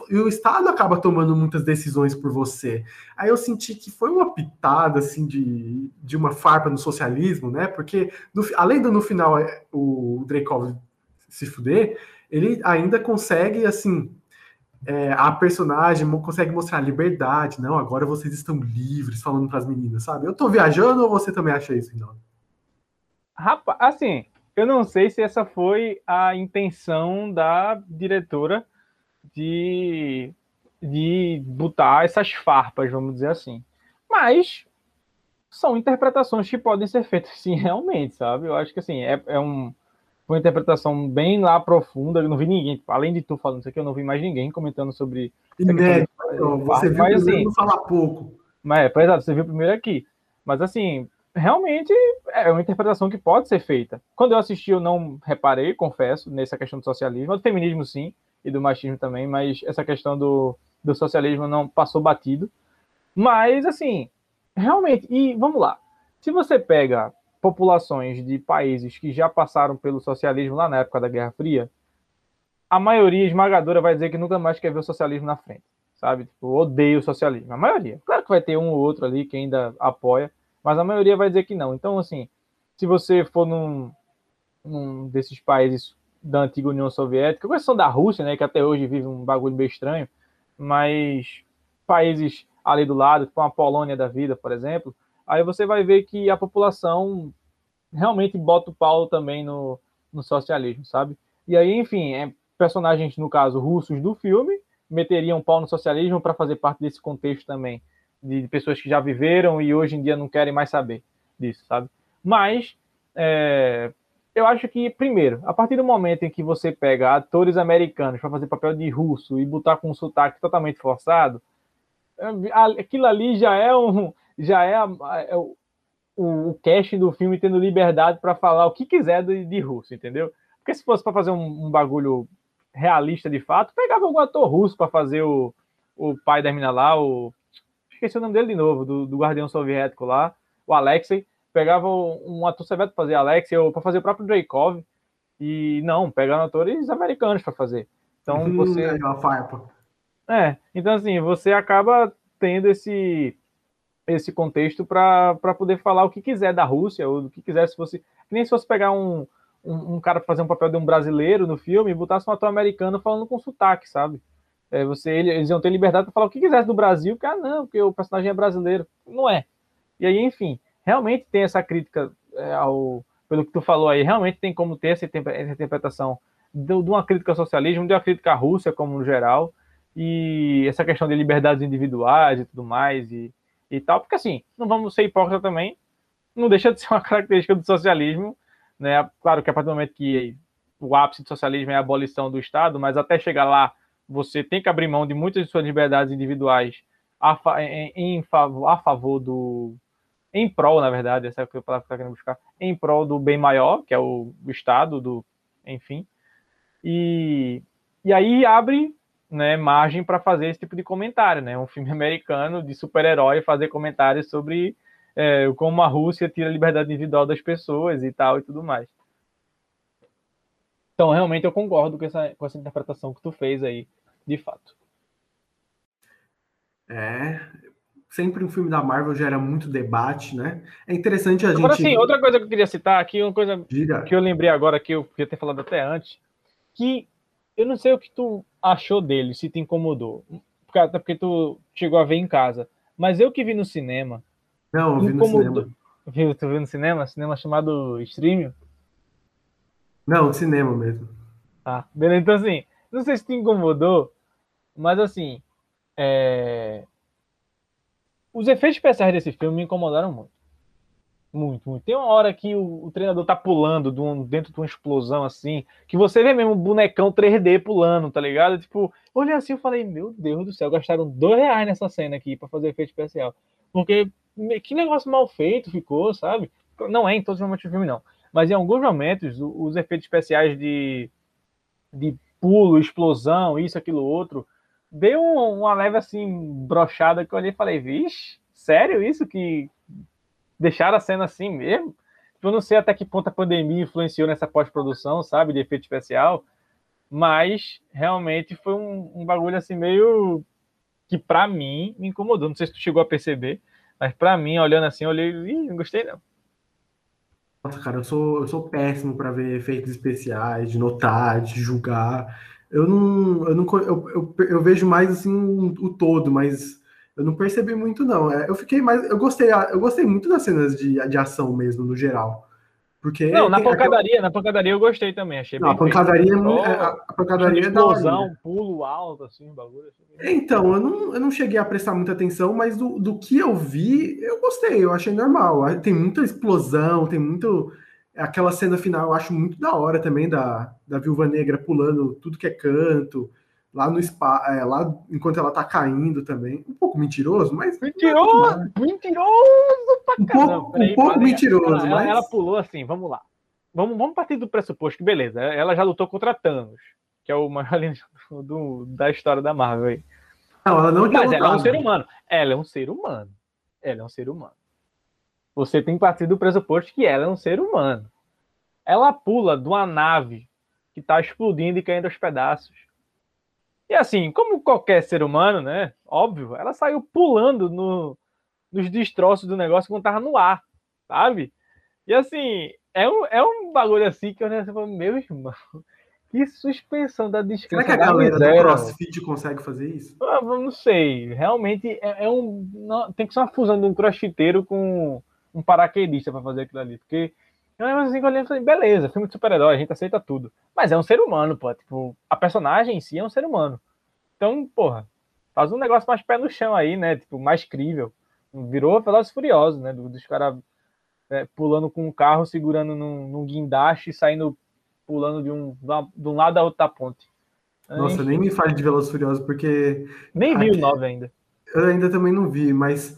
[SPEAKER 1] e o Estado acaba tomando muitas decisões por você. Aí eu senti que foi uma pitada assim de, de uma farpa no socialismo, né? Porque no, além do no final é, o Dreykov se fuder, ele ainda consegue assim é, a personagem consegue mostrar liberdade. Não, agora vocês estão livres falando para as meninas, sabe? Eu tô viajando ou você também acha isso, então?
[SPEAKER 2] Rapaz, assim, eu não sei se essa foi a intenção da diretora de, de botar essas farpas, vamos dizer assim. Mas são interpretações que podem ser feitas, sim, <laughs> realmente, sabe? Eu acho que, assim, é, é um uma interpretação bem lá profunda. Eu não vi ninguém, além de tu falando isso aqui, eu não vi mais ninguém comentando sobre.
[SPEAKER 1] Inédito, você viu mas, assim, falar pouco.
[SPEAKER 2] Mas, é, exato, você viu primeiro aqui. Mas assim, realmente é uma interpretação que pode ser feita. Quando eu assisti, eu não reparei, confesso, nessa questão do socialismo, do feminismo sim, e do machismo também, mas essa questão do, do socialismo não passou batido. Mas, assim, realmente, e vamos lá. Se você pega populações de países que já passaram pelo socialismo lá na época da Guerra Fria, a maioria esmagadora vai dizer que nunca mais quer ver o socialismo na frente, sabe? Tipo, odeia o socialismo. A maioria. Claro que vai ter um ou outro ali que ainda apoia, mas a maioria vai dizer que não. Então, assim, se você for num, num desses países da antiga União Soviética, exceção da Rússia, né, que até hoje vive um bagulho meio estranho, mas países ali do lado, tipo a Polônia da vida, por exemplo, aí você vai ver que a população realmente bota o pau também no, no socialismo, sabe? E aí, enfim, é, personagens, no caso, russos do filme, meteriam pau no socialismo para fazer parte desse contexto também, de pessoas que já viveram e hoje em dia não querem mais saber disso, sabe? Mas, é, eu acho que, primeiro, a partir do momento em que você pega atores americanos para fazer papel de russo e botar com um sotaque totalmente forçado, aquilo ali já é um, já é, é o, o casting do filme tendo liberdade para falar o que quiser de, de, russo, entendeu? Porque se fosse para fazer um, um, bagulho realista de fato, pegava algum ator russo para fazer o, o pai da mina lá, o. Esqueci o nome dele de novo, do, do Guardião Soviético lá, o Alexei. Pegava um ator soviético para fazer Alexei, ou para fazer o próprio Dreykov. E não, pegaram atores americanos para fazer. Então hum, você. É. É, então assim, você acaba tendo esse esse contexto para poder falar o que quiser da Rússia, ou do que quiser, se fosse. Que nem se fosse pegar um, um, um cara para fazer um papel de um brasileiro no filme e botasse um ator americano falando com sotaque, sabe? É, você, eles iam ter liberdade para falar o que quisesse do Brasil, que ah, não, porque o personagem é brasileiro. Não é. E aí, enfim, realmente tem essa crítica é, ao. Pelo que tu falou aí, realmente tem como ter essa, interpretação de, de uma crítica ao socialismo, de uma crítica à Rússia como no geral, e essa questão de liberdades individuais e tudo mais, e e tal, porque assim, não vamos ser hipócritas também, não deixa de ser uma <laughs> característica do socialismo, né? Claro que a partir do momento que o ápice do socialismo é a abolição do Estado, mas até chegar lá, você tem que abrir mão de muitas de suas liberdades individuais a, em, em favor, a favor do. Em prol, na verdade, essa é a que eu querendo buscar, em prol do bem maior, que é o, o Estado, do, enfim. E, e aí abre né, margem para fazer esse tipo de comentário, né? Um filme americano de super-herói fazer comentários sobre é, como a Rússia tira a liberdade individual das pessoas e tal e tudo mais. Então, realmente, eu concordo com essa, com essa interpretação que tu fez aí, de fato.
[SPEAKER 1] É, sempre um filme da Marvel gera muito debate, né? É interessante a
[SPEAKER 2] agora,
[SPEAKER 1] gente.
[SPEAKER 2] Agora, sim, outra coisa que eu queria citar aqui, uma coisa que eu lembrei agora, que eu podia ter falado até antes, que eu não sei o que tu achou dele, se te incomodou. Até porque tu chegou a ver em casa. Mas eu que vi no cinema.
[SPEAKER 1] Não, eu vi no cinema.
[SPEAKER 2] Viu, tu viu no cinema? Cinema chamado Streaming?
[SPEAKER 1] Não, cinema mesmo.
[SPEAKER 2] Ah, beleza. Então, assim, não sei se te incomodou, mas assim. É... Os efeitos especiais desse filme me incomodaram muito. Muito, muito. Tem uma hora que o, o treinador tá pulando de um, dentro de uma explosão assim, que você vê mesmo um bonecão 3D pulando, tá ligado? Tipo, olhei assim e falei, meu Deus do céu, gastaram dois reais nessa cena aqui para fazer efeito especial. Porque que negócio mal feito ficou, sabe? Não é em todos os momentos do filme, não. Mas em alguns momentos, os efeitos especiais de, de pulo, explosão, isso, aquilo, outro, deu uma leve assim, brochada que eu olhei e falei, vixe, sério isso que deixaram a cena assim mesmo. Eu não sei até que ponto a pandemia influenciou nessa pós-produção, sabe, de efeito especial, mas realmente foi um, um bagulho assim meio que para mim me incomodou. Não sei se tu chegou a perceber, mas para mim, olhando assim, eu olhei e não gostei não.
[SPEAKER 1] Nossa, cara, eu sou, eu sou péssimo para ver efeitos especiais, de notar, de julgar. Eu não, eu não, eu, eu, eu vejo mais assim o, todo, mas eu não percebi muito, não. É, eu fiquei mais. Eu gostei, eu gostei muito das cenas de, de ação mesmo, no geral. Porque
[SPEAKER 2] não, na pancadaria, aquela... na pancadaria eu gostei também. Achei
[SPEAKER 1] não, a pancadaria, é, a pancadaria é
[SPEAKER 2] explosão, é pulo alto, assim, bagulho.
[SPEAKER 1] Assim. Então, eu não, eu não cheguei a prestar muita atenção, mas do, do que eu vi, eu gostei, eu achei normal. Tem muita explosão, tem muito. Aquela cena final eu acho muito da hora também, da, da Viúva Negra pulando tudo que é canto lá no spa, é, lá enquanto ela tá caindo também. Um pouco mentiroso, mas.
[SPEAKER 2] Mentiroso! É mentiroso
[SPEAKER 1] pra um pouco, um pouco mentiroso,
[SPEAKER 2] ela,
[SPEAKER 1] mas.
[SPEAKER 2] Ela pulou assim, vamos lá. Vamos, vamos partir do pressuposto que, beleza, ela já lutou contra Thanos, que é o maior <laughs> do, do, da história da Marvel aí.
[SPEAKER 1] Não, ela não
[SPEAKER 2] Mas ela é um ser humano. Ela é um ser humano. Ela é um ser humano. Você tem que partir do pressuposto que ela é um ser humano. Ela pula de uma nave que tá explodindo e caindo aos pedaços e assim, como qualquer ser humano, né? Óbvio, ela saiu pulando no, nos destroços do negócio quando tava no ar, sabe? E assim, é um, é um bagulho assim que eu já falo, meu irmão, que suspensão da descrença.
[SPEAKER 1] Será que a galera miséria, do CrossFit consegue fazer isso?
[SPEAKER 2] Ah, não sei. Realmente é, é um. Não, tem que ser uma fusão de um crossfiteiro com um paraquedista para fazer aquilo ali. Porque eu lembro assim lembro falei, beleza, filme de super-herói, a gente aceita tudo. Mas é um ser humano, pô. Tipo, a personagem em si é um ser humano. Então, porra, faz um negócio mais pé no chão aí, né? Tipo, mais crível. Virou Velozes Furiosos, né? Dos caras é, pulando com um carro, segurando num, num guindaste e saindo pulando de um, de um lado a outro da ponte.
[SPEAKER 1] Nossa, nem me fale de Velozes Furiosos, porque.
[SPEAKER 2] Nem vi o 9 ainda.
[SPEAKER 1] Eu ainda também não vi, mas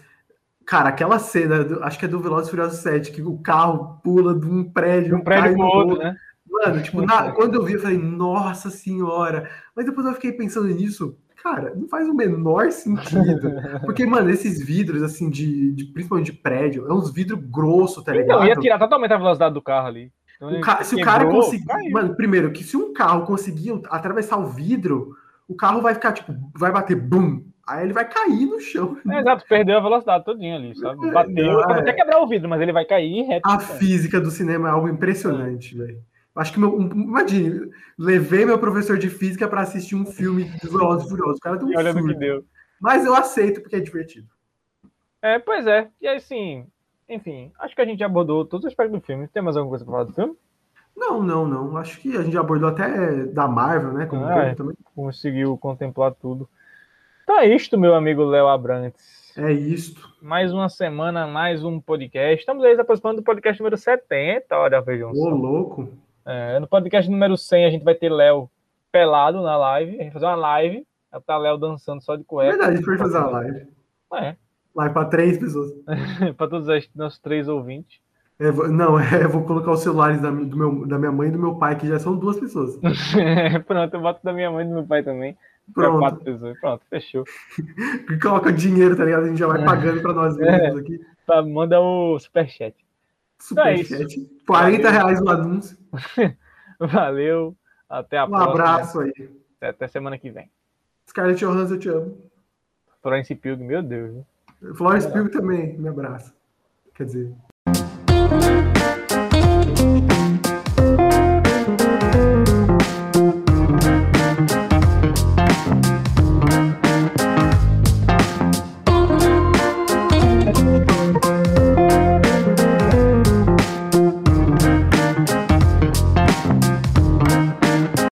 [SPEAKER 1] Cara, aquela cena, do, acho que é do Velozes Furiosos 7, que o carro pula de um prédio,
[SPEAKER 2] um prédio pro outro, né?
[SPEAKER 1] Mano, tipo, na, quando eu vi, eu falei, nossa senhora. Mas depois eu fiquei pensando nisso. Cara, não faz o menor sentido. <laughs> Porque, mano, esses vidros, assim, de, de principalmente de prédio, é uns vidros grossos, tá ligado?
[SPEAKER 2] Então, ia tirar totalmente a velocidade do carro ali. Então,
[SPEAKER 1] O ca- se o
[SPEAKER 2] quebrou,
[SPEAKER 1] cara conseguir.
[SPEAKER 2] caiu.
[SPEAKER 1] Mano, primeiro, que se um carro conseguir atravessar o vidro, o carro vai ficar, tipo, vai bater bum. Aí ele vai cair no chão.
[SPEAKER 2] É, exato, perdeu a velocidade todinha ali, sabe?
[SPEAKER 1] É,
[SPEAKER 2] Bateu,
[SPEAKER 1] não,
[SPEAKER 2] pode
[SPEAKER 1] é.
[SPEAKER 2] até quebrar o vidro, mas ele vai cair reto.
[SPEAKER 1] A
[SPEAKER 2] chão.
[SPEAKER 1] física do cinema é algo impressionante, velho. Acho que meu. um- Imagine, levei meu professor de física pra assistir um filme de Velozes e Furiosos. O cara tem um
[SPEAKER 2] olha que deu.
[SPEAKER 1] Mas eu aceito porque é divertido.
[SPEAKER 2] É, pois é. E aí, assim, enfim, acho que a gente abordou todos os aspectos do filme. Tem mais alguma coisa pra falar do filme?
[SPEAKER 1] Não, não, não. Acho que a gente abordou até da Marvel, né? Como
[SPEAKER 2] Ah, é.
[SPEAKER 1] também.
[SPEAKER 2] Conseguiu contemplar tudo. Então é isto, meu amigo Léo Abrantes.
[SPEAKER 1] É isto.
[SPEAKER 2] Mais uma semana, mais um podcast. Estamos aí se aproximando do podcast número 70. Olha, vejam
[SPEAKER 1] Ô, louco.
[SPEAKER 2] É, no podcast número 100, a gente vai ter Léo pelado na live. A gente vai fazer uma live. Vai tá Léo dançando só de
[SPEAKER 1] É
[SPEAKER 2] cueca.
[SPEAKER 1] verdade, a gente pode fazer uma live.
[SPEAKER 2] É,
[SPEAKER 1] Live pra três pessoas. <laughs>
[SPEAKER 2] para todos os nossos três ouvintes.
[SPEAKER 1] É, não, <laughs> é, eu vou colocar os celulares da, do meu, da minha mãe e do meu pai, que já são duas pessoas. <laughs>
[SPEAKER 2] Pronto, eu boto da minha mãe e do meu pai também.
[SPEAKER 1] Pronto.
[SPEAKER 2] Pronto, fechou. <laughs>
[SPEAKER 1] Coloca dinheiro, tá ligado? A gente já vai pagando pra nós mesmos aqui.
[SPEAKER 2] Tá, manda o superchat. Então é
[SPEAKER 1] Superchat. 40 reais o anúncio. <laughs>
[SPEAKER 2] Valeu. Até a
[SPEAKER 1] Um
[SPEAKER 2] próxima.
[SPEAKER 1] abraço aí.
[SPEAKER 2] Até semana que vem.
[SPEAKER 1] Scarlett Johansson, eu te amo.
[SPEAKER 2] Florence Pugh, meu Deus.
[SPEAKER 1] Florence Pugh também, me abraça. Quer dizer.